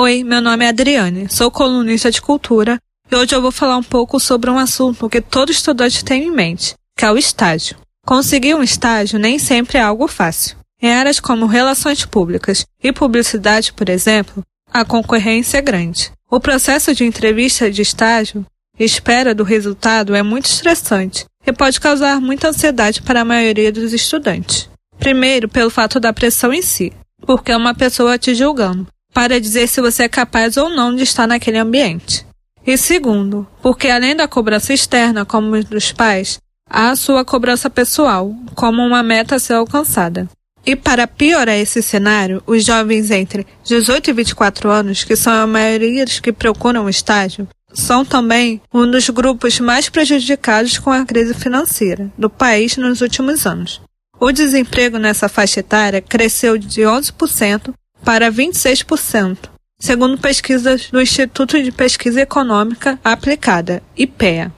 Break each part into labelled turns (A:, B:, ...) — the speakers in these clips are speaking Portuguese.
A: Oi, meu nome é Adriane, sou colunista de cultura e hoje eu vou falar um pouco sobre um assunto que todo estudante tem em mente, que é o estágio. Conseguir um estágio nem sempre é algo fácil. Em áreas como relações públicas e publicidade, por exemplo, a concorrência é grande. O processo de entrevista de estágio e espera do resultado é muito estressante e pode causar muita ansiedade para a maioria dos estudantes. Primeiro, pelo fato da pressão em si, porque é uma pessoa te julgando, para dizer se você é capaz ou não de estar naquele ambiente. E segundo, porque além da cobrança externa, como dos pais, há a sua cobrança pessoal, como uma meta a ser alcançada. E para piorar esse cenário, os jovens entre 18 e 24 anos, que são a maioria dos que procuram o estágio, são também um dos grupos mais prejudicados com a crise financeira do país nos últimos anos. O desemprego nessa faixa etária cresceu de 11% para 26%, segundo pesquisas do Instituto de Pesquisa Econômica Aplicada, IPEA.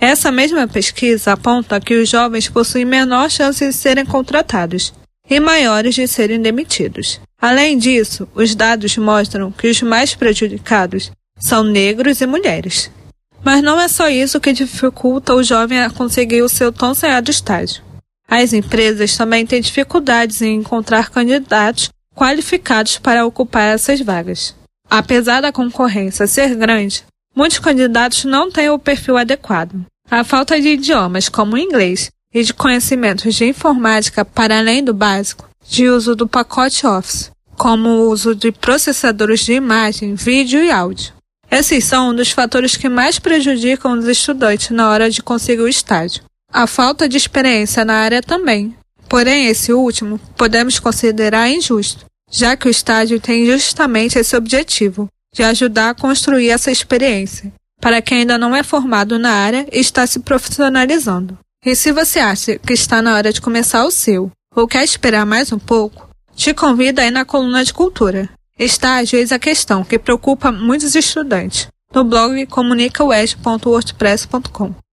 A: Essa mesma pesquisa aponta que os jovens possuem menor chance de serem contratados e maiores de serem demitidos. Além disso, os dados mostram que os mais prejudicados são negros e mulheres. Mas não é só isso que dificulta o jovem a conseguir o seu tão sonhado estágio. As empresas também têm dificuldades em encontrar candidatos qualificados para ocupar essas vagas. Apesar da concorrência ser grande, muitos candidatos não têm o perfil adequado. A falta de idiomas como o inglês e de conhecimentos de informática para além do básico, de uso do pacote Office, como o uso de processadores de imagem, vídeo e áudio. Esses são um dos fatores que mais prejudicam os estudantes na hora de conseguir o estágio. A falta de experiência na área também. Porém, esse último podemos considerar injusto, já que o estágio tem justamente esse objetivo, de ajudar a construir essa experiência, para quem ainda não é formado na área e está se profissionalizando. E se você acha que está na hora de começar o seu, ou quer esperar mais um pouco, te convido aí na coluna de cultura. Estágio eis a questão que preocupa muitos estudantes, no blog comunicawest.wordpress.com.